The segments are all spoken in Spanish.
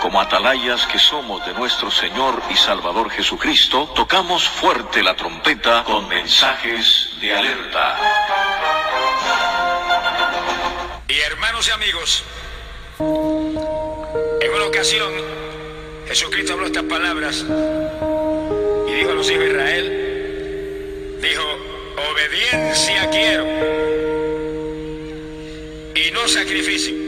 como atalayas que somos de nuestro Señor y Salvador Jesucristo, tocamos fuerte la trompeta con mensajes de alerta. Y hermanos y amigos, en una ocasión Jesucristo habló estas palabras y dijo a los hijos de Israel, dijo, obediencia quiero y no sacrificio.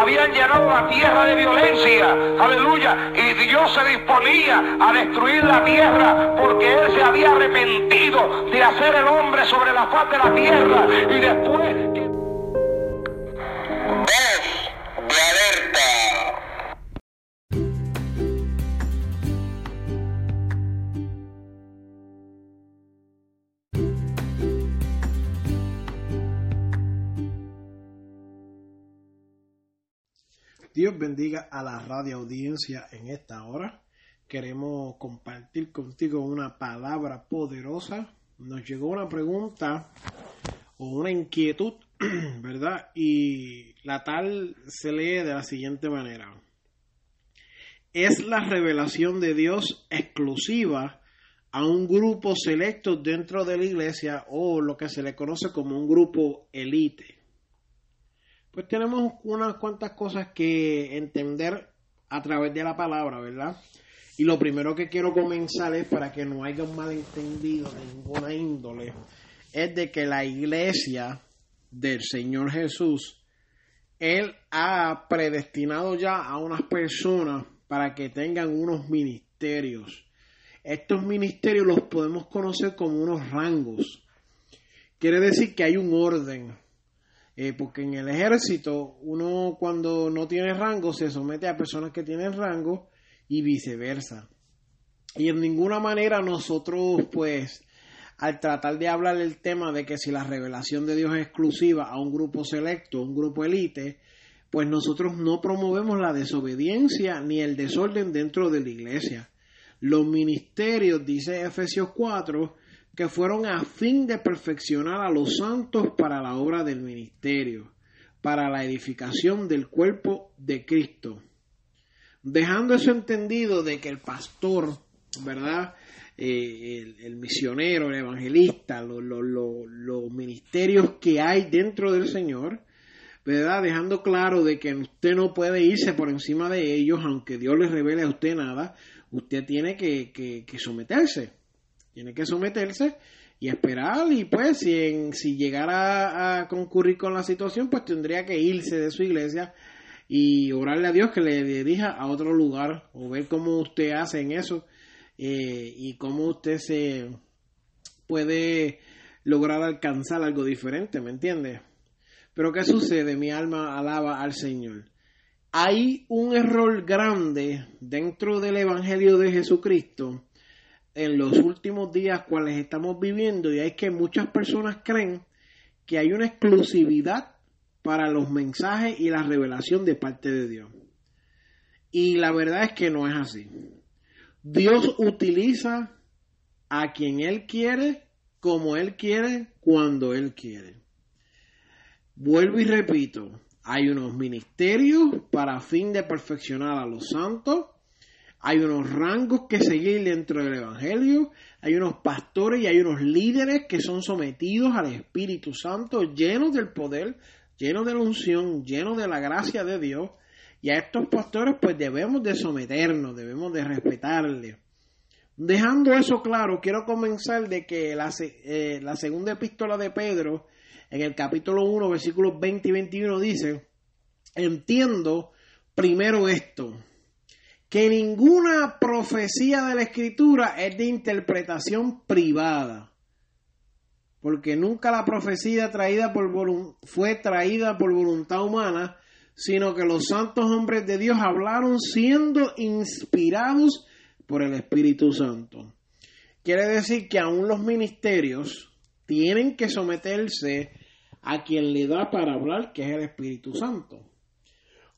Habían llenado la tierra de violencia, aleluya, y Dios se disponía a destruir la tierra porque Él se había arrepentido de hacer el hombre sobre la faz de la tierra y después Dios bendiga a la radio audiencia en esta hora. Queremos compartir contigo una palabra poderosa. Nos llegó una pregunta o una inquietud, ¿verdad? Y la tal se lee de la siguiente manera. ¿Es la revelación de Dios exclusiva a un grupo selecto dentro de la iglesia o lo que se le conoce como un grupo elite? Pues tenemos unas cuantas cosas que entender a través de la palabra, ¿verdad? Y lo primero que quiero comenzar es para que no haya un malentendido de ninguna índole, es de que la iglesia del Señor Jesús, Él ha predestinado ya a unas personas para que tengan unos ministerios. Estos ministerios los podemos conocer como unos rangos. Quiere decir que hay un orden. Eh, porque en el ejército uno cuando no tiene rango se somete a personas que tienen rango y viceversa. Y en ninguna manera nosotros pues al tratar de hablar el tema de que si la revelación de Dios es exclusiva a un grupo selecto, un grupo elite, pues nosotros no promovemos la desobediencia ni el desorden dentro de la iglesia. Los ministerios, dice Efesios 4, que fueron a fin de perfeccionar a los santos para la obra del ministerio, para la edificación del cuerpo de Cristo. Dejando eso entendido de que el pastor, ¿verdad? Eh, el, misionero, el evangelista, lo- lo- lo- los ministerios que hay dentro del Señor, ¿verdad? Dejando claro de que usted no puede irse por encima de ellos, aunque Dios les revele a usted nada, usted tiene que, que- que someterse, tiene que someterse y esperar y pues si, en- si llegara a concurrir con la situación, pues tendría que irse de su iglesia y orarle a Dios que le dirija a otro lugar o ver cómo usted hace en eso eh, y cómo usted se puede lograr alcanzar algo diferente, ¿me entiende? Pero ¿qué sucede? Mi alma alaba al Señor. Hay un error grande dentro del Evangelio de Jesucristo en los últimos días cuales estamos viviendo y es que muchas personas creen que hay una exclusividad para los mensajes y la revelación de parte de Dios. Y la verdad es que no es así. Dios utiliza a quien Él quiere, como Él quiere, cuando Él quiere. Vuelvo y repito, hay unos ministerios para fin de perfeccionar a los santos, hay unos rangos que seguir dentro del Evangelio, hay unos pastores y hay unos líderes que son sometidos al Espíritu Santo, llenos del poder, llenos de la unción, llenos de la gracia de Dios, y a estos pastores pues debemos de someternos, debemos de respetarles. Dejando eso claro, quiero comenzar de que la, eh, la segunda epístola de Pedro, en el capítulo 1, versículos 20 y 21, dice, entiendo primero esto, que ninguna profecía de la escritura es de interpretación privada, porque nunca la profecía traída por fue traída por voluntad humana, sino que los santos hombres de Dios hablaron siendo inspirados por el Espíritu Santo. Quiere decir que aún los ministerios tienen que someterse a quien le da para hablar, que es el Espíritu Santo.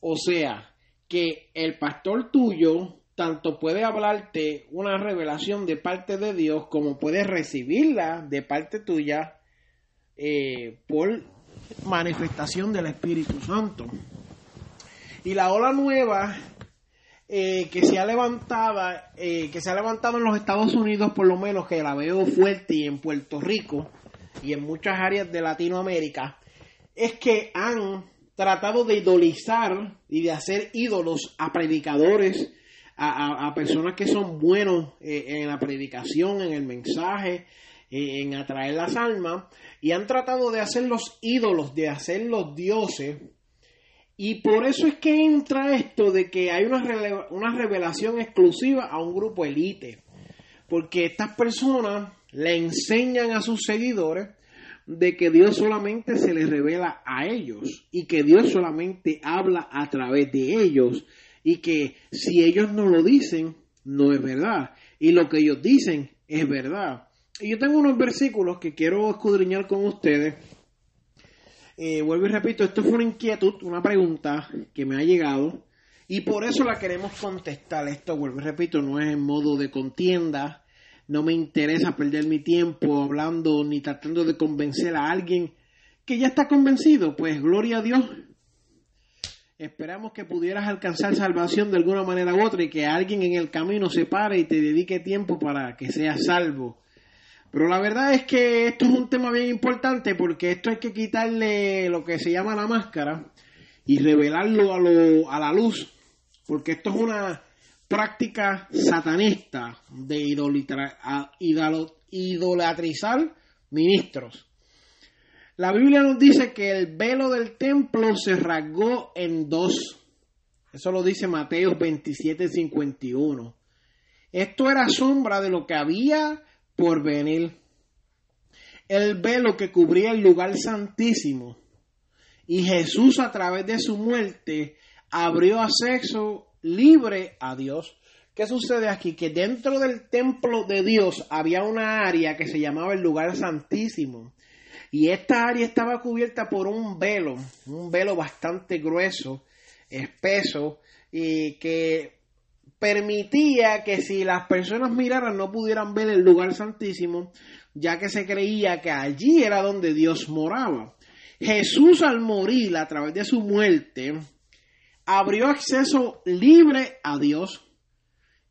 O sea, que el pastor tuyo tanto puede hablarte una revelación de parte de Dios como puedes recibirla de parte tuya eh, por manifestación del Espíritu Santo. Y la ola nueva eh, que se ha levantado, eh, que se ha levantado en los Estados Unidos, por lo menos que la veo fuerte y en Puerto Rico y en muchas áreas de Latinoamérica, es que han tratado de idolizar y de hacer ídolos a predicadores, a, personas que son buenos eh, en la predicación, en el mensaje, en atraer las almas, y han tratado de hacer los ídolos, de hacer los dioses, y por eso es que entra esto de que hay una, una revelación exclusiva a un grupo elite. Porque estas personas le enseñan a sus seguidores de que Dios solamente se les revela a ellos y que Dios solamente habla a través de ellos y que si ellos no lo dicen, no es verdad. Y lo que ellos dicen es verdad. Y yo tengo unos versículos que quiero escudriñar con ustedes eh, vuelvo y repito, esto fue una inquietud, una pregunta que me ha llegado y por eso la queremos contestar. Esto, vuelvo y repito, no es en modo de contienda, no me interesa perder mi tiempo hablando ni tratando de convencer a alguien que ya está convencido. Pues gloria a Dios. Esperamos que pudieras alcanzar salvación de alguna manera u otra y que alguien en el camino se pare y te dedique tiempo para que seas salvo. Pero la verdad es que esto es un tema bien importante porque esto hay que quitarle lo que se llama la máscara y revelarlo a, lo, a la luz, porque esto es una práctica satanista de idolatrizar ministros. La Biblia nos dice que el velo del templo se rasgó en dos. Eso lo dice Mateo 27, 51. Esto era sombra de lo que había por venir. El velo que cubría el lugar santísimo. Y Jesús a través de su muerte abrió acceso libre a Dios. ¿Qué sucede aquí? Que dentro del templo de Dios había una área que se llamaba el lugar santísimo. Y esta área estaba cubierta por un velo, un velo bastante grueso, espeso, y que permitía que si las personas miraran no pudieran ver el lugar santísimo, ya que se creía que allí era donde Dios moraba. Jesús al morir a través de su muerte abrió acceso libre a Dios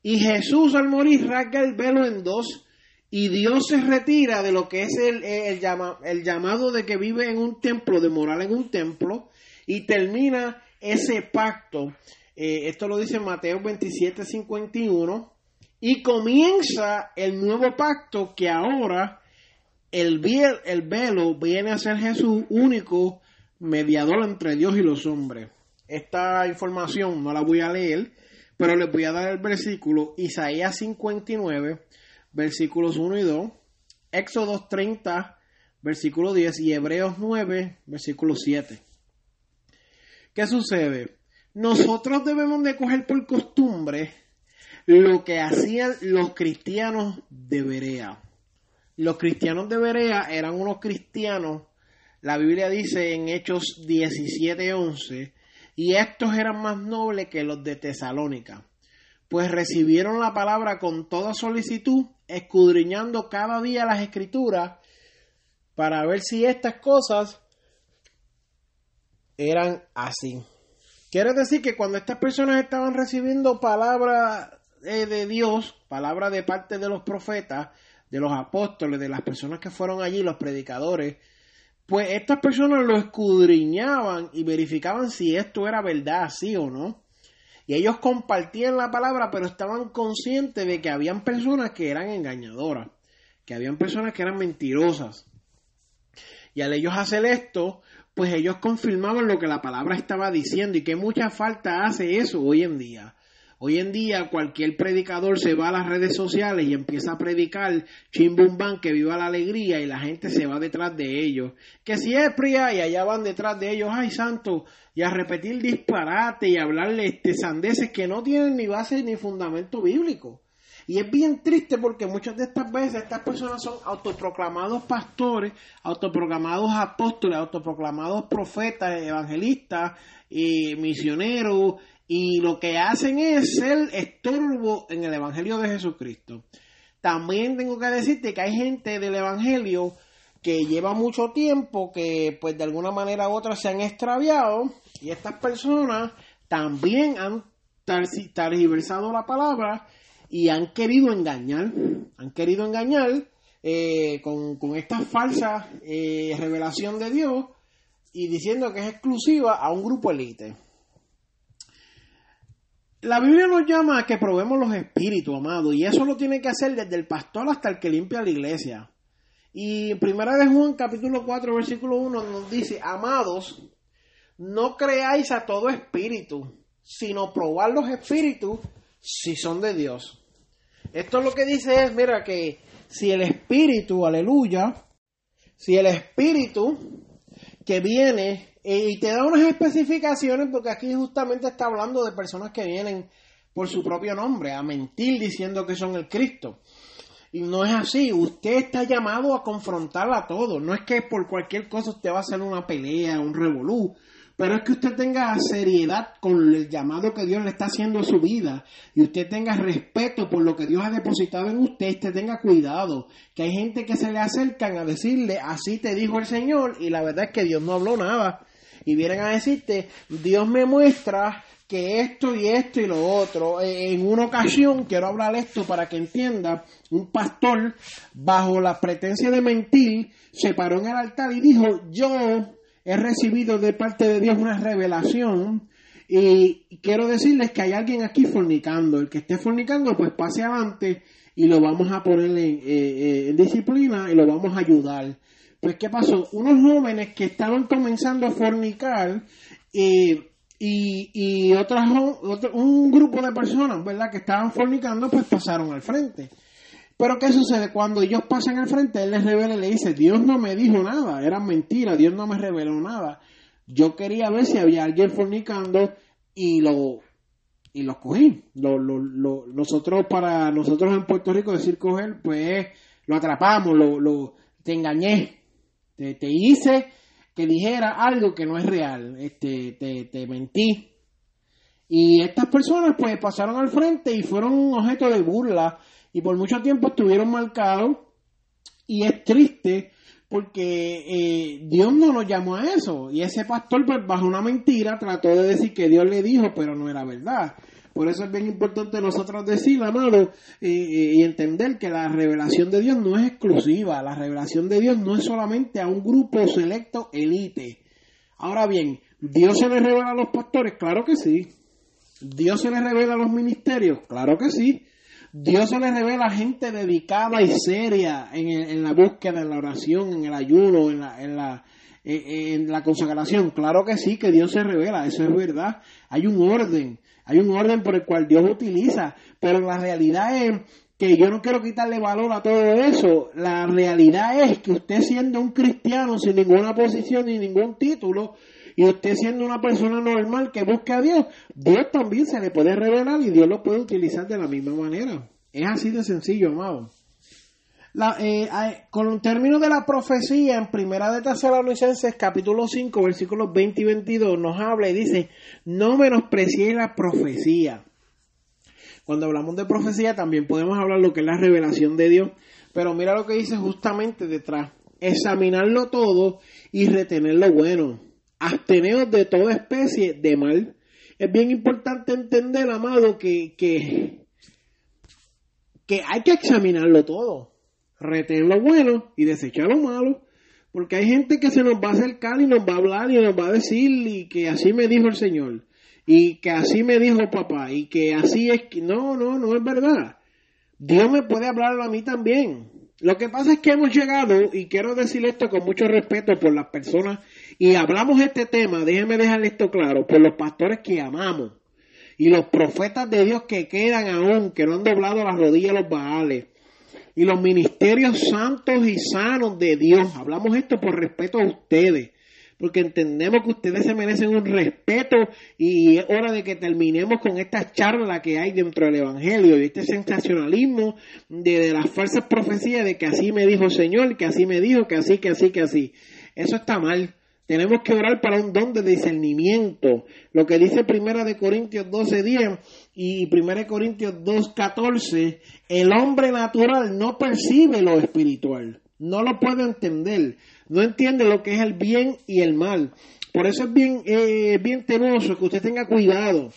y Jesús al morir rasga el velo en dos y Dios se retira de lo que es el, el, el llamado de que vive en un templo, de morar en un templo y termina ese pacto eh, esto lo dice Mateo 27, 51. Y comienza el nuevo pacto que ahora el, el velo viene a ser Jesús único mediador entre Dios y los hombres. Esta información no la voy a leer, pero les voy a dar el versículo Isaías 59, versículos 1 y 2, Éxodo 30, versículo 10 y Hebreos 9, versículo 7. ¿Qué sucede? nosotros debemos de coger por costumbre lo que hacían los cristianos de Berea. Los cristianos de Berea eran unos cristianos, la Biblia dice en Hechos 17:11, y estos eran más nobles que los de Tesalónica, pues recibieron la palabra con toda solicitud, escudriñando cada día las escrituras para ver si estas cosas eran así. Quiere decir que cuando estas personas estaban recibiendo palabra eh, de Dios, palabra de parte de los profetas, de los apóstoles, de las personas que fueron allí, los predicadores, pues estas personas lo escudriñaban y verificaban si esto era verdad, sí o no. Y ellos compartían la palabra, pero estaban conscientes de que habían personas que eran engañadoras, que habían personas que eran mentirosas. Y al ellos hacer esto, pues ellos confirmaban lo que la palabra estaba diciendo y que mucha falta hace eso hoy en día. Hoy en día cualquier predicador se va a las redes sociales y empieza a predicar chimbumban que viva la alegría y la gente se va detrás de ellos. Que si es y allá van detrás de ellos, ay santo, y a repetir disparate y hablarle este sandeces que no tienen ni base ni fundamento bíblico. Y es bien triste porque muchas de estas veces estas personas son autoproclamados pastores, autoproclamados apóstoles, autoproclamados profetas, evangelistas, y misioneros, y lo que hacen es ser estorbo en el Evangelio de Jesucristo. También tengo que decirte que hay gente del Evangelio que lleva mucho tiempo, que pues de alguna manera u otra se han extraviado y estas personas también han tergiversado la palabra y han querido engañar, han querido engañar eh, con, esta falsa eh, revelación de Dios y diciendo que es exclusiva a un grupo elite. La Biblia nos llama a que probemos los espíritus, amados, y eso lo tiene que hacer desde el pastor hasta el que limpia la iglesia. Y Primera de Juan, capítulo 4, versículo 1, nos dice, amados, no creáis a todo espíritu, sino probar los espíritus si son de Dios. Esto lo que dice es, mira, que si el espíritu, aleluya, si el espíritu que viene eh, y te da unas especificaciones, porque aquí justamente está hablando de personas que vienen por su propio nombre, a mentir diciendo que son el Cristo. Y no es así, usted está llamado a confrontar a todos, no es que por cualquier cosa usted va a hacer una pelea, un revolú, pero es que usted tenga seriedad con el llamado que Dios le está haciendo a su vida y usted tenga respeto por lo que Dios ha depositado en usted, usted tenga cuidado, que hay gente que se le acercan a decirle, así te dijo el Señor y la verdad es que Dios no habló nada y vienen a decirte, Dios me muestra que esto y esto y lo otro. Eh, en una ocasión, quiero hablar esto para que entienda, un pastor, bajo la pretencia de mentir, se paró en el altar y dijo, yo he recibido de parte de Dios una revelación y quiero decirles que hay alguien aquí fornicando. El que esté fornicando, pues pase adelante y lo vamos a poner en, eh, eh, disciplina y lo vamos a ayudar. Pues, ¿qué pasó? Unos jóvenes que estaban comenzando a fornicar y, y otras, un grupo de personas, ¿verdad?, que estaban fornicando, pues pasaron al frente. Pero ¿qué sucede? Cuando ellos pasan al frente, él les revela y le dice, Dios no me dijo nada, era mentira, Dios no me reveló nada. Yo quería ver si había alguien fornicando y lo y lo cogí. Lo, nosotros para nosotros en Puerto Rico decir coger, pues lo atrapamos, lo, lo te engañé, te, te, hice que dijera algo que no es real, este, te, te mentí. Y estas personas pues pasaron al frente y fueron un objeto de burla y por mucho tiempo estuvieron marcados y es triste porque eh, Dios no nos llamó a eso y ese pastor pues bajo una mentira trató de decir que Dios le dijo pero no era verdad por eso es bien importante nosotros decir, amado, eh, y entender que la revelación de Dios no es exclusiva, la revelación de Dios no es solamente a un grupo selecto elite. Ahora bien, ¿Dios se le revela a los pastores? Claro que sí. ¿Dios se le revela a los ministerios? Claro que sí. Dios se le revela a gente dedicada y seria en, la búsqueda, en la oración, en el ayuno, en la, en la, en la consagración. Claro que sí, que Dios se revela, eso es verdad. Hay un orden, hay un orden por el cual Dios utiliza, pero la realidad es que yo no quiero quitarle valor a todo eso. La realidad es que usted siendo un cristiano sin ninguna posición ni ningún título, y usted siendo una persona normal que busca a Dios, Dios también se le puede revelar y Dios lo puede utilizar de la misma manera. Es así de sencillo, amado. Eh, con el término de la profecía en Primera de Tesalonicenses capítulo 5 versículos 20 y 22 nos habla y dice, no menospreciéis la profecía. Cuando hablamos de profecía también podemos hablar lo que es la revelación de Dios, pero mira lo que dice justamente detrás, examinarlo todo y retener lo bueno absteneos de toda especie de mal. Es bien importante entender, amado, que, que, que hay que examinarlo todo, retener lo bueno y desechar lo malo. Porque hay gente que se nos va a acercar y nos va a hablar y nos va a decir y que así me dijo el Señor y que así me dijo papá y que así es que no, no, no es verdad. Dios me puede hablar a mí también. Lo que pasa es que hemos llegado, y quiero decir esto con mucho respeto por las personas y hablamos este tema, déjeme dejar esto claro, por los pastores que amamos y los profetas de Dios que quedan aún, que no han doblado las rodillas a los baales, y los ministerios santos y sanos de Dios. Hablamos esto por respeto a ustedes, porque entendemos que ustedes se merecen un respeto y es hora de que terminemos con esta charla que hay dentro del Evangelio y este sensacionalismo de, de las falsas profecías de que así me dijo el Señor, que así me dijo, que así, que así, que así. Eso está mal. Tenemos que orar para un don de discernimiento. Lo que dice Primera de Corintios 12:10 y Primera de Corintios 2:14, el hombre natural no percibe lo espiritual, no lo puede entender, no entiende lo que es el bien y el mal. Por eso es bien, eh, bien tenoso que usted tenga cuidado.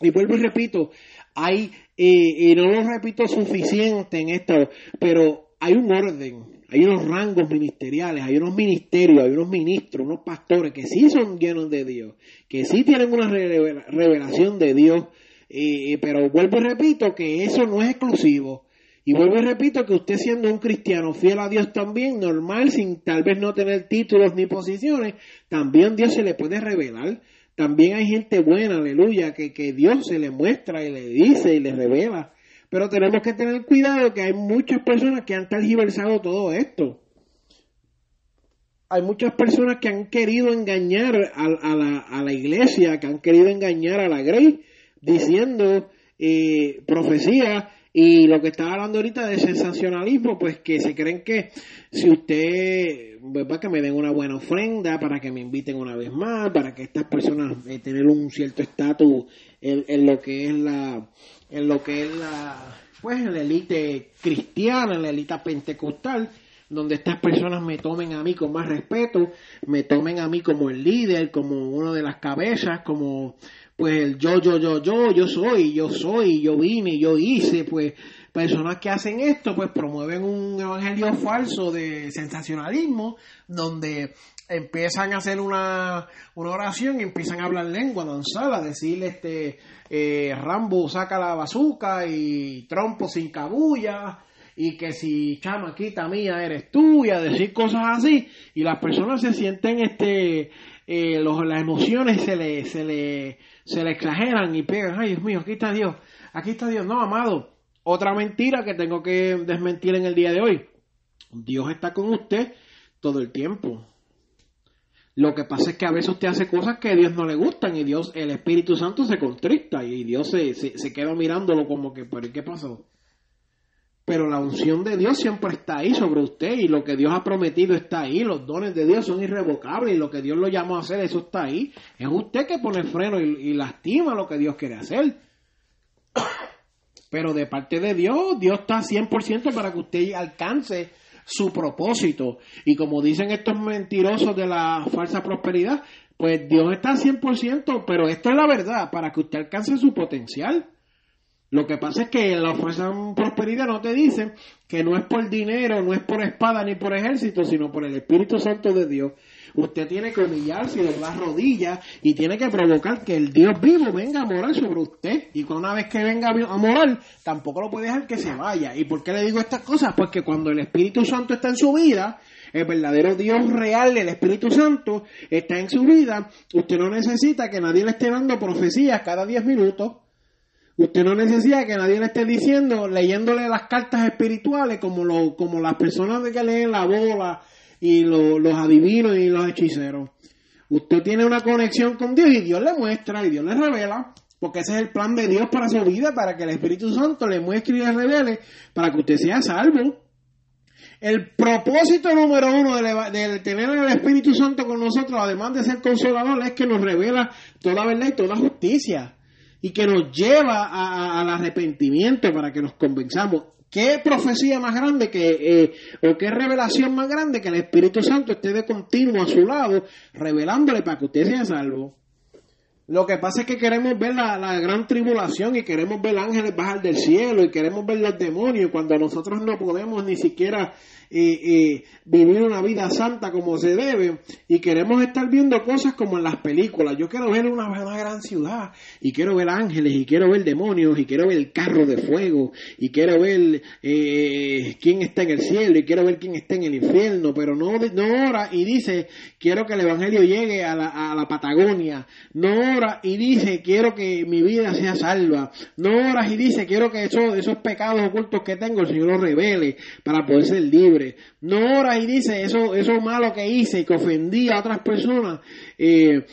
Y vuelvo y repito, hay, eh, y no lo repito suficiente en esto, pero hay un orden, hay unos rangos ministeriales, hay unos ministerios, hay unos ministros, unos pastores que sí son llenos de Dios, que sí tienen una revelación de Dios, pero vuelvo y repito que eso no es exclusivo. Y vuelvo y repito que usted siendo un cristiano fiel a Dios también, normal, sin tal vez no tener títulos ni posiciones, también Dios se le puede revelar. También hay gente buena, aleluya, que, que Dios se le muestra y le dice y le revela. Pero tenemos que tener cuidado que hay muchas personas que han tergiversado todo esto. Hay muchas personas que han querido engañar a, la, iglesia, que han querido engañar a la Grey, diciendo eh, profecía y lo que estaba hablando ahorita de sensacionalismo, pues que se creen que si usted, ¿verdad? Que me den una buena ofrenda para que me inviten una vez más, para que estas personas eh, tengan un cierto estatus en, lo que es la, en lo que es la, pues en la élite cristiana, en la élite pentecostal, donde estas personas me tomen a mí con más respeto, me tomen a mí como el líder, como una de las cabezas, como pues yo, yo, yo, yo, yo soy, yo soy, yo vine, yo hice, pues personas que hacen esto, pues promueven un evangelio falso de sensacionalismo, donde empiezan a hacer una, una oración y empiezan a hablar lengua, danzar, a decirle este eh, Rambo saca la bazuca y trompo sin cabulla y que si chamaquita mía eres tú y a decir cosas así y las personas se sienten este eh, las emociones se le, se le se le exageran y pegan, ay Dios mío, aquí está Dios, aquí está Dios, no, amado, otra mentira que tengo que desmentir en el día de hoy, Dios está con usted todo el tiempo. Lo que pasa es que a veces usted hace cosas que a Dios no le gustan y Dios, el Espíritu Santo se contrista y Dios se, se, se queda mirándolo como que, ¿pero qué pasó? Pero la unción de Dios siempre está ahí sobre usted y lo que Dios ha prometido está ahí, los dones de Dios son irrevocables y lo que Dios lo llamó a hacer, eso está ahí. Es usted que pone freno y, y lastima lo que Dios quiere hacer. Pero de parte de Dios, Dios está 100% para que usted alcance su propósito. Y como dicen estos mentirosos de la falsa prosperidad, pues Dios está 100%, pero esta es la verdad, para que usted alcance su potencial. Lo que pasa es que la fuerza prosperidad no te dice que no es por dinero, no es por espada ni por ejército, sino por el Espíritu Santo de Dios. Usted tiene que humillarse y doblar rodillas y tiene que provocar que el Dios vivo venga a morar sobre usted. Y una vez que venga a morar, tampoco lo puede dejar que se vaya. ¿Y por qué le digo estas cosas? Porque cuando el Espíritu Santo está en su vida, el verdadero Dios real, el Espíritu Santo, está en su vida, usted no necesita que nadie le esté dando profecías cada 10 minutos. Usted no necesita que nadie le esté diciendo, leyéndole las cartas espirituales como, lo, como las personas de que leen la bola y los adivinos y los hechiceros. Usted tiene una conexión con Dios y Dios le muestra y Dios le revela, porque ese es el plan de Dios para su vida, para que el Espíritu Santo le muestre y le revele, para que usted sea salvo. El propósito número uno de, tener el Espíritu Santo con nosotros, además de ser consolador, es que nos revela toda verdad y toda justicia y que nos lleva al arrepentimiento para que nos convenzamos. ¿Qué profecía más grande que, eh, o qué revelación más grande que el Espíritu Santo esté de continuo a su lado, revelándole para que usted sea salvo? Lo que pasa es que queremos ver la, la, gran tribulación y queremos ver ángeles bajar del cielo y queremos ver los demonios cuando nosotros no podemos ni siquiera eh, vivir una vida santa como se debe. Y queremos estar viendo cosas como en las películas. Yo quiero ver una, gran ciudad y quiero ver ángeles y quiero ver demonios y quiero ver el carro de fuego y quiero ver eh, quién está en el cielo y quiero ver quién está en el infierno, pero no, no ora y dice quiero que el evangelio llegue a la, a la Patagonia, no ora y dice quiero que mi vida sea salva, no ora y dice quiero que esos, esos pecados ocultos que tengo el Señor los revele para poder ser libre no ora y dice eso, eso malo que hice y que ofendí a otras personas, eh,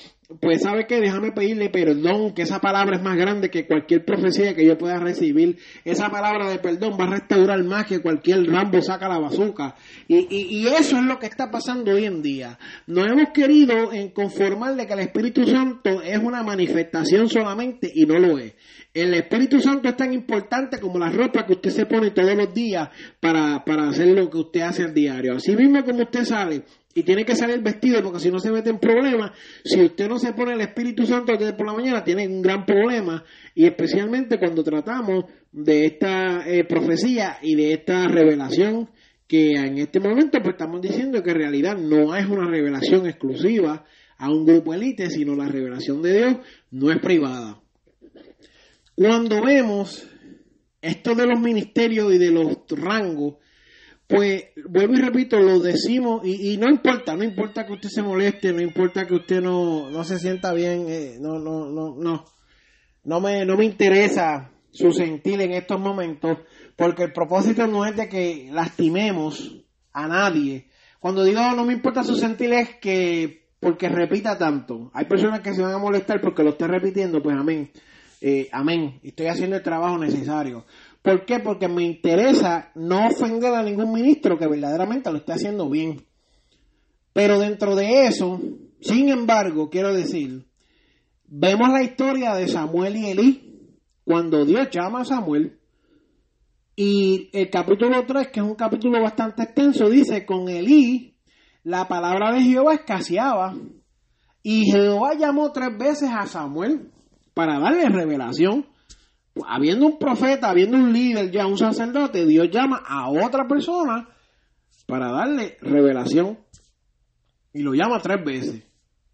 pues sabe que déjame pedirle perdón, que esa palabra es más grande que cualquier profecía que yo pueda recibir. Esa palabra de perdón va a restaurar más que cualquier Rambo saca la bazuca. Y, y, y eso es lo que está pasando hoy en día. No hemos querido en conformarle que el Espíritu Santo es una manifestación solamente y no lo es. El Espíritu Santo es tan importante como la ropa que usted se pone todos los días para, para hacer lo que usted hace al diario. Así mismo como usted sale y tiene que salir vestido porque si no se mete en problemas, si usted no se pone el Espíritu Santo desde por la mañana, tiene un gran problema y especialmente cuando tratamos de esta eh, profecía y de esta revelación que en este momento pues estamos diciendo que en realidad no es una revelación exclusiva a un grupo élite, sino la revelación de Dios no es privada. Cuando vemos esto de los ministerios y de los rangos, pues vuelvo y repito, lo decimos y, y, no importa, no importa que usted se moleste, no importa que usted no, no se sienta bien, eh, no, no, no, no, no me, no me interesa su sentir en estos momentos, porque el propósito no es de que lastimemos a nadie. Cuando digo no me importa su sentir es que porque repita tanto. Hay personas que se van a molestar porque lo esté repitiendo, pues amén. Eh, amén. Estoy haciendo el trabajo necesario. ¿Por qué? Porque me interesa no ofender a ningún ministro que verdaderamente lo esté haciendo bien. Pero dentro de eso, sin embargo, quiero decir, vemos la historia de Samuel y Elí, cuando Dios llama a Samuel, y el capítulo 3, que es un capítulo bastante extenso, dice, con Elí, la palabra de Jehová escaseaba, y Jehová llamó tres veces a Samuel para darle revelación habiendo un profeta, habiendo un líder, ya un sacerdote, Dios llama a otra persona para darle revelación. Y lo llama tres veces.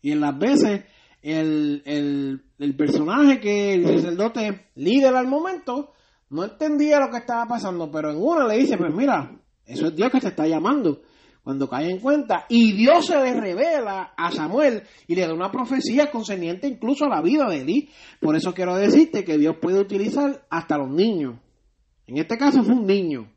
Y en las veces el, el, el personaje que el sacerdote líder al momento no entendía lo que estaba pasando, pero en una le dice, pues mira, eso es Dios que te está llamando cuando cae en cuenta. Y Dios se le revela a Samuel y le da una profecía concerniente incluso a la vida de Eli. Por eso quiero decirte que Dios puede utilizar hasta los niños. En este caso fue un niño.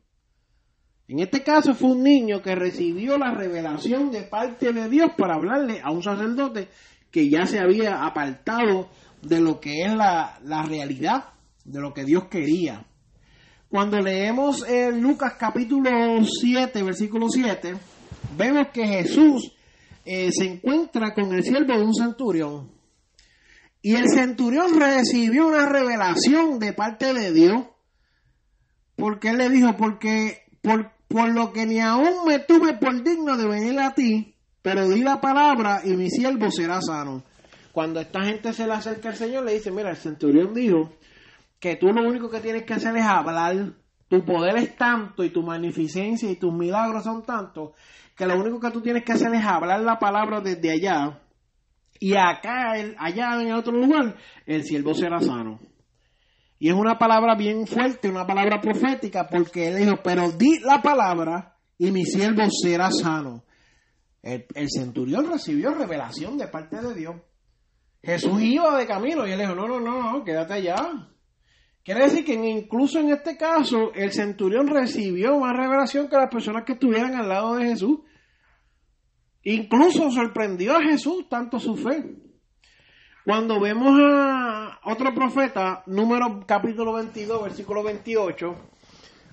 En este caso fue un niño que recibió la revelación de parte de Dios para hablarle a un sacerdote que ya se había apartado de lo que es la, la realidad, de lo que Dios quería. Cuando leemos en Lucas capítulo 7, versículo 7, vemos que Jesús eh, se encuentra con el siervo de un centurión. Y el centurión recibió una revelación de parte de Dios. Porque él le dijo, porque por, por lo que ni aún me tuve por digno de venir a ti, pero di la palabra y mi siervo será sano. Cuando esta gente se le acerca al Señor, le dice, mira, el centurión dijo que tú lo único que tienes que hacer es hablar. Tu poder es tanto y tu magnificencia y tus milagros son tantos que lo único que tú tienes que hacer es hablar la palabra desde allá y acá, allá en otro lugar, el siervo será sano. Y es una palabra bien fuerte, una palabra profética, porque él dijo, pero di la palabra y mi siervo será sano. El, el, centurión recibió revelación de parte de Dios. Jesús iba de camino y él dijo, no, no, no, no, quédate allá. Quiere decir que incluso en este caso el centurión recibió más revelación que las personas que estuvieran al lado de Jesús. Incluso sorprendió a Jesús tanto su fe. Cuando vemos a otro profeta, número capítulo 22, versículo 28,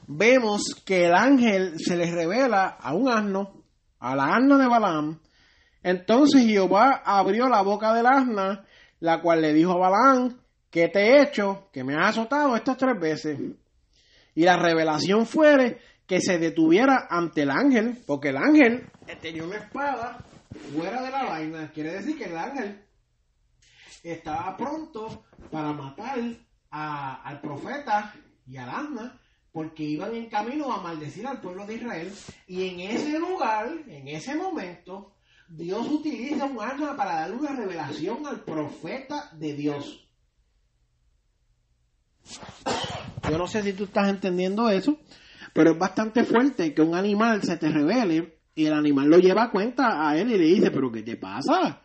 vemos que el ángel se le revela a un asno, a la asna de Balaam. Entonces Jehová abrió la boca del asna, la cual le dijo a Balaam, ¿qué te he hecho? Que me has azotado estas tres veces. Y la revelación fuere que se detuviera ante el ángel, porque el ángel tenía una espada fuera de la vaina. Quiere decir que el ángel estaba pronto para matar al profeta y al asna, porque iban en camino a maldecir al pueblo de Israel. Y en ese lugar, en ese momento, Dios utiliza un asna para darle una revelación al profeta de Dios. Yo no sé si tú estás entendiendo eso, pero es bastante fuerte que un animal se te revele y el animal lo lleva a cuenta a él y le dice, pero ¿qué te pasa?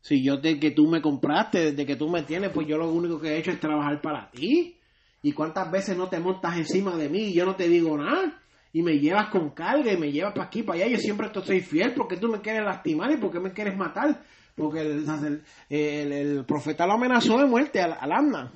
Si yo de que tú me compraste, desde que tú me tienes, pues yo lo único que he hecho es trabajar para ti. ¿Y cuántas veces no te montas encima de mí y yo no te digo nada? Y me llevas con carga y me llevas para aquí, para allá. Yo siempre te soy fiel porque tú me quieres lastimar y porque me quieres matar. porque el, profeta lo amenazó de muerte al, al.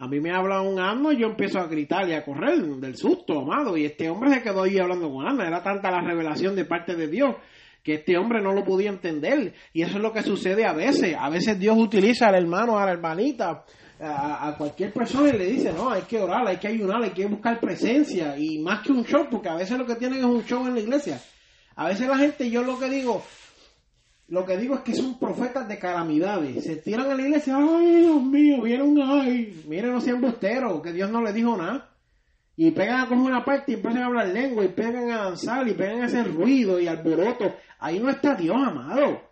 A mí me habla un Amna y yo empiezo a gritar y a correr del susto, amado. Y este hombre se quedó ahí hablando con Amna. Era tanta la revelación de parte de Dios que este hombre no lo podía entender. Y eso es lo que sucede a veces. A veces Dios utiliza al hermano, a la hermanita, a, a cualquier persona y le dice, no, hay que orar, hay que ayunar, hay que buscar presencia. Y más que un show, porque a veces lo que tienen es un show en la iglesia. A veces la gente, yo lo que digo, lo que digo es que son profetas de calamidades. Se tiran a la iglesia, ay Dios mío, vieron, ay, miren, no sean busteros, que Dios no les dijo nada. Y pegan a coger una parte y empiezan a hablar lengua y pegan a danzar y pegan a hacer ruido y alboroto. Ahí no está Dios, amado.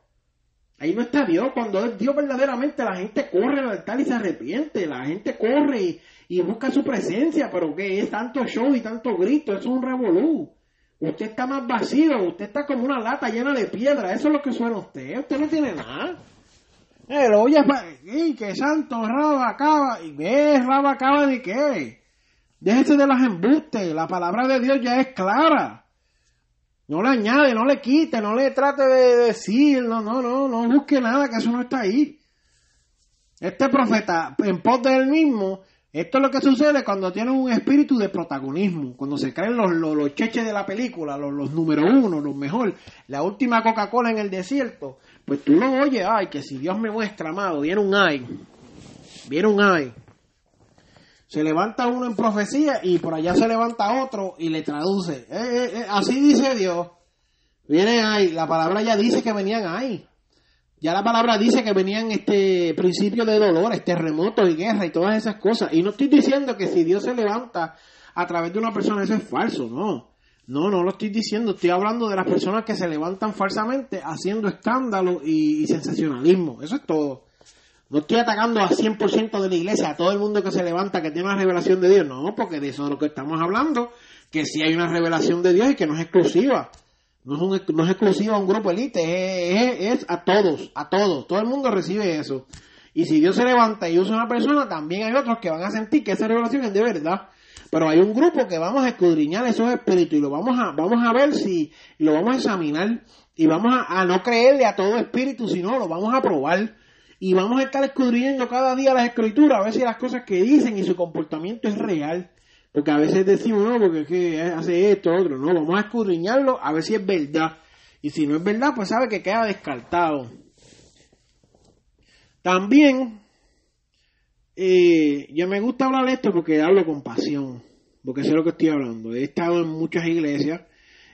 Ahí no está Dios. Cuando es Dios verdaderamente, la gente corre al altar y se arrepiente. La gente corre y, busca su presencia. Pero que es tanto show y tanto grito. Eso es un revolú. Usted está más vacío. Usted está como una lata llena de piedra. Eso es lo que suena usted. Usted no tiene nada. Eh, lo oye, ¡y que santo raba acaba! ¿Y qué raba acaba de qué? Déjese de las embustes. La palabra de Dios ya es clara. No le añade, no le quite, no le trate de decir, no, no, no, no busque nada, que eso no está ahí. Este profeta, en pos de él mismo, esto es lo que sucede cuando tiene un espíritu de protagonismo, cuando se creen los, los, cheches de la película, los, los número uno, los mejor, la última Coca-Cola en el desierto, pues tú lo oyes, ay, que si Dios me muestra, amado, viene un ay, viene un ay. Se levanta uno en profecía y por allá se levanta otro y le traduce. Eh, eh, eh, así dice Dios. Viene ahí, la palabra ya dice que venían ahí. Ya la palabra dice que venían este principio de dolores, terremotos y guerra y todas esas cosas. Y no estoy diciendo que si Dios se levanta a través de una persona eso es falso, no. No, no lo estoy diciendo. Estoy hablando de las personas que se levantan falsamente haciendo escándalo y, sensacionalismo. Eso es todo. No estoy atacando a 100% de la iglesia, a todo el mundo que se levanta, que tiene una revelación de Dios. No, porque de eso es lo que estamos hablando, que sí hay una revelación de Dios y que no es exclusiva. No es, un- exclusiva a un grupo elite, es, a todos, a todos. Todo el mundo recibe eso. Y si Dios se levanta y usa una persona, también hay otros que van a sentir que esa revelación es de verdad. Pero hay un grupo que vamos a escudriñar esos espíritus y lo vamos a, vamos a ver si, lo vamos a examinar y vamos a, a no creerle a todo espíritu, sino lo vamos a probar y vamos a estar escudriñando cada día las escrituras a ver si las cosas que dicen y su comportamiento es real. Porque a veces decimos, no, porque es que hace esto, otro. No, vamos a escudriñarlo a ver si es verdad. Y si no es verdad, pues sabe que queda descartado. También, eh, yo me gusta hablar de esto porque hablo con pasión. Porque sé lo que estoy hablando. He estado en muchas iglesias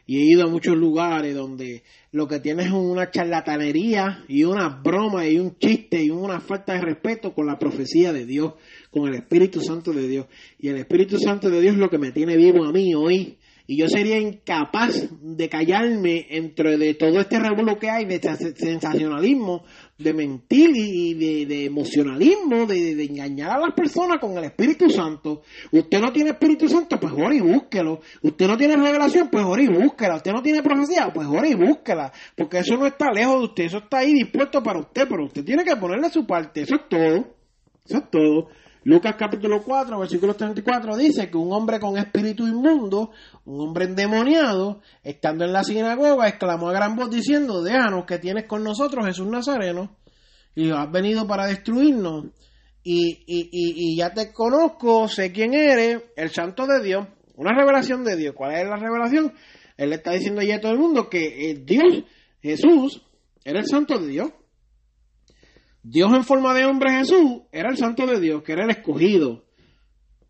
y he ido a muchos lugares donde lo que tienes es una charlatanería y una broma y un chiste y una falta de respeto con la profecía de Dios, con el Espíritu Santo de Dios. Y el Espíritu Santo de Dios es lo que me tiene vivo a mí hoy. Y yo sería incapaz de callarme entre de todo este revuelo que hay de sens- sensacionalismo, de mentir y de, emocionalismo, de, engañar a las personas con el Espíritu Santo. Usted no tiene Espíritu Santo, pues ore y búsquelo. Usted no tiene revelación, pues ore y búsquela. Usted no tiene profecía, pues ore y búsquela. Porque eso no está lejos de usted, eso está ahí dispuesto para usted, pero usted tiene que ponerle su parte. Eso es todo. Eso es todo. Lucas capítulo 4, versículo 34 dice que un hombre con espíritu inmundo, un hombre endemoniado, estando en la sinagoga, exclamó a gran voz diciendo, déjanos que tienes con nosotros Jesús Nazareno, y has venido para destruirnos, y, y, y, y ya te conozco, sé quién eres, el santo de Dios, una revelación de Dios. ¿Cuál es la revelación? Él le está diciendo ya a todo el mundo que eh, Dios, Jesús, era el santo de Dios. Dios en forma de hombre Jesús era el santo de Dios, que era el escogido.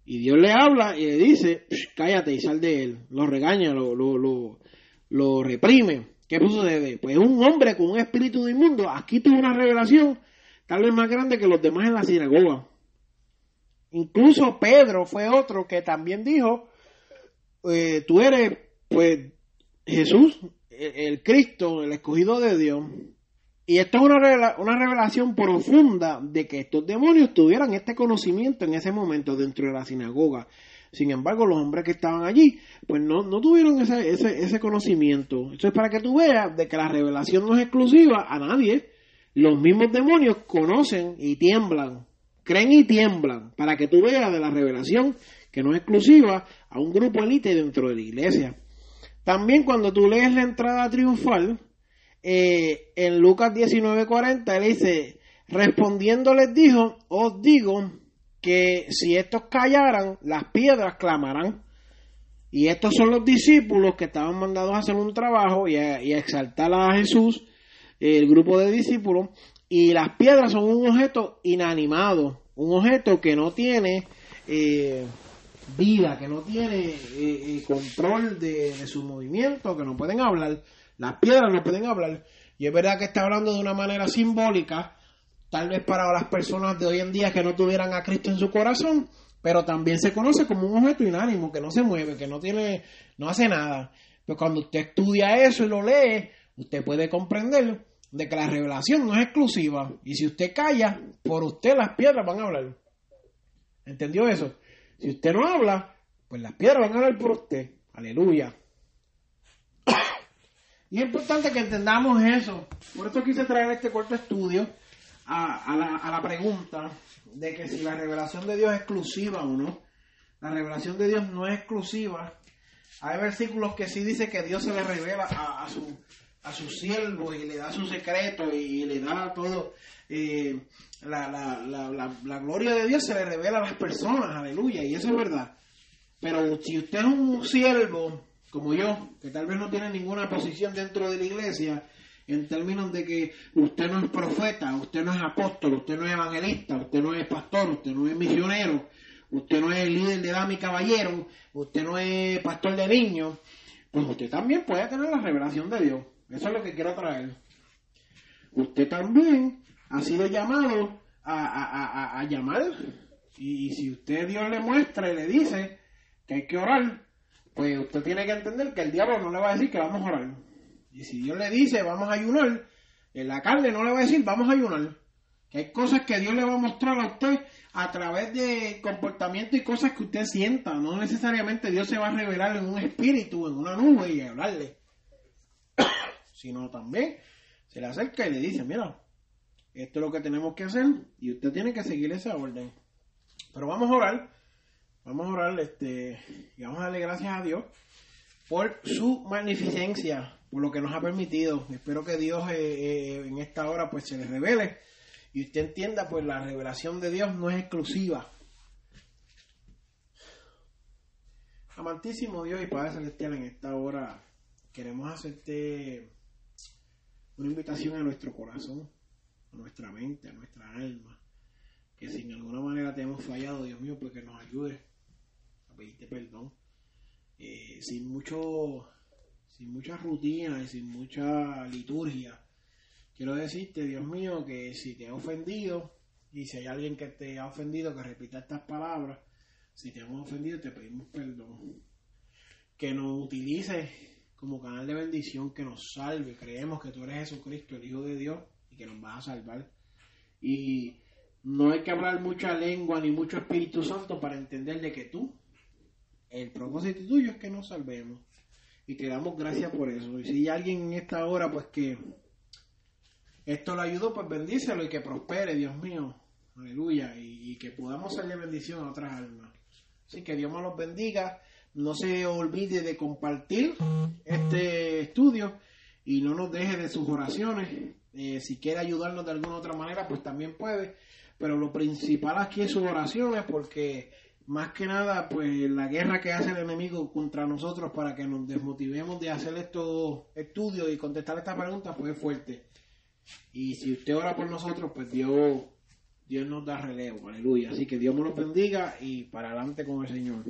Y Dios le habla y le dice, "Shh, cállate y sal de él. Lo regaña, lo, lo, lo, reprime. ¿Qué sucede? Pues un hombre con un espíritu de inmundo, aquí tuvo una revelación tal vez más grande que los demás en la sinagoga. Incluso Pedro fue otro que también dijo, eh, tú eres pues Jesús, el Cristo, el escogido de Dios. Y esto es una, una revelación profunda de que estos demonios tuvieran este conocimiento en ese momento dentro de la sinagoga. Sin embargo, los hombres que estaban allí, pues no, no tuvieron ese, ese, ese conocimiento. Eso es para que tú veas de que la revelación no es exclusiva a nadie. Los mismos demonios conocen y tiemblan, creen y tiemblan, para que tú veas de la revelación que no es exclusiva a un grupo elite dentro de la iglesia. También cuando tú lees la entrada triunfal, eh, en Lucas 19:40, él dice, respondiendo les dijo, os digo que si estos callaran, las piedras clamarán. Y estos son los discípulos que estaban mandados a hacer un trabajo y a, exaltar a Jesús, el grupo de discípulos, y las piedras son un objeto inanimado, un objeto que no tiene eh, vida, que no tiene eh, eh, control de, de su movimiento, que no pueden hablar. Las piedras no pueden hablar. Y es verdad que está hablando de una manera simbólica, tal vez para las personas de hoy en día que no tuvieran a Cristo en su corazón, pero también se conoce como un objeto inánimo, que no se mueve, que no tiene, no hace nada. Pero cuando usted estudia eso y lo lee, usted puede comprender de que la revelación no es exclusiva. Y si usted calla, por usted las piedras van a hablar. ¿Entendió eso? Si usted no habla, pues las piedras van a hablar por usted. Aleluya. Y es importante que entendamos eso. Por eso quise traer este corto estudio a, la, pregunta de que si la revelación de Dios es exclusiva o no. La revelación de Dios no es exclusiva. Hay versículos que sí dice que Dios se le revela a, a su siervo y le da su secreto y le da todo. eh, la gloria de Dios se le revela a las personas, aleluya, y eso es verdad. Pero si usted es un siervo como yo, que tal vez no tiene ninguna posición dentro de la iglesia, en términos de que usted no es profeta, usted no es apóstol, usted no es evangelista, usted no es pastor, usted no es misionero, usted no es líder de dama y caballero, usted no es pastor de niños, pues usted también puede tener la revelación de Dios. Eso es lo que quiero traer. Usted también ha sido llamado a, a, a, a llamar. Y, y si usted Dios le muestra y le dice que hay que orar, pues usted tiene que entender que el diablo no le va a decir que vamos a orar. Y si Dios le dice vamos a ayunar, en la carne no le va a decir vamos a ayunar. Que hay cosas que Dios le va a mostrar a usted a través de comportamiento y cosas que usted sienta. No necesariamente Dios se va a revelar en un espíritu, en una nube y hablarle. Sino también se le acerca y le dice, mira, esto es lo que tenemos que hacer y usted tiene que seguir esa orden. Pero vamos a orar, Vamos a orar este, y vamos a darle gracias a Dios por su magnificencia, por lo que nos ha permitido. Espero que Dios eh, eh, en esta hora pues se le revele y usted entienda pues la revelación de Dios no es exclusiva. Amantísimo Dios y Padre Celestial, en esta hora queremos hacerte una invitación a nuestro corazón, a nuestra mente, a nuestra alma, que si en alguna manera te hemos fallado, Dios mío, pues que nos ayudes 20, pues, perdón, eh, sin mucho, sin mucha rutina y sin mucha liturgia. Quiero decirte, Dios mío, que si te he ofendido y si hay alguien que te ha ofendido, que repita estas palabras, si te hemos ofendido, te pedimos perdón. Que nos utilices como canal de bendición, que nos salve. Creemos que tú eres Jesucristo, el Hijo de Dios, y que nos vas a salvar. Y no hay que hablar mucha lengua ni mucho Espíritu Santo para entender de que tú el propósito tuyo es que nos salvemos. Y te damos gracias por eso. Y si hay alguien en esta hora, pues que esto lo ayudó, pues bendícelo y que prospere, Dios mío. Aleluya. Y, que podamos de bendición a otras almas. Así que Dios me los bendiga. No se olvide de compartir este estudio y no nos deje de sus oraciones. Eh, si quiere ayudarnos de alguna otra manera, pues también puede. Pero lo principal aquí es sus oraciones porque más que nada, pues la guerra que hace el enemigo contra nosotros para que nos desmotivemos de hacer estos estudios y contestar estas preguntas, pues es fuerte. Y si usted ora por nosotros, pues Dios, Dios nos da relevo, aleluya. Así que Dios nos los bendiga y para adelante con el Señor.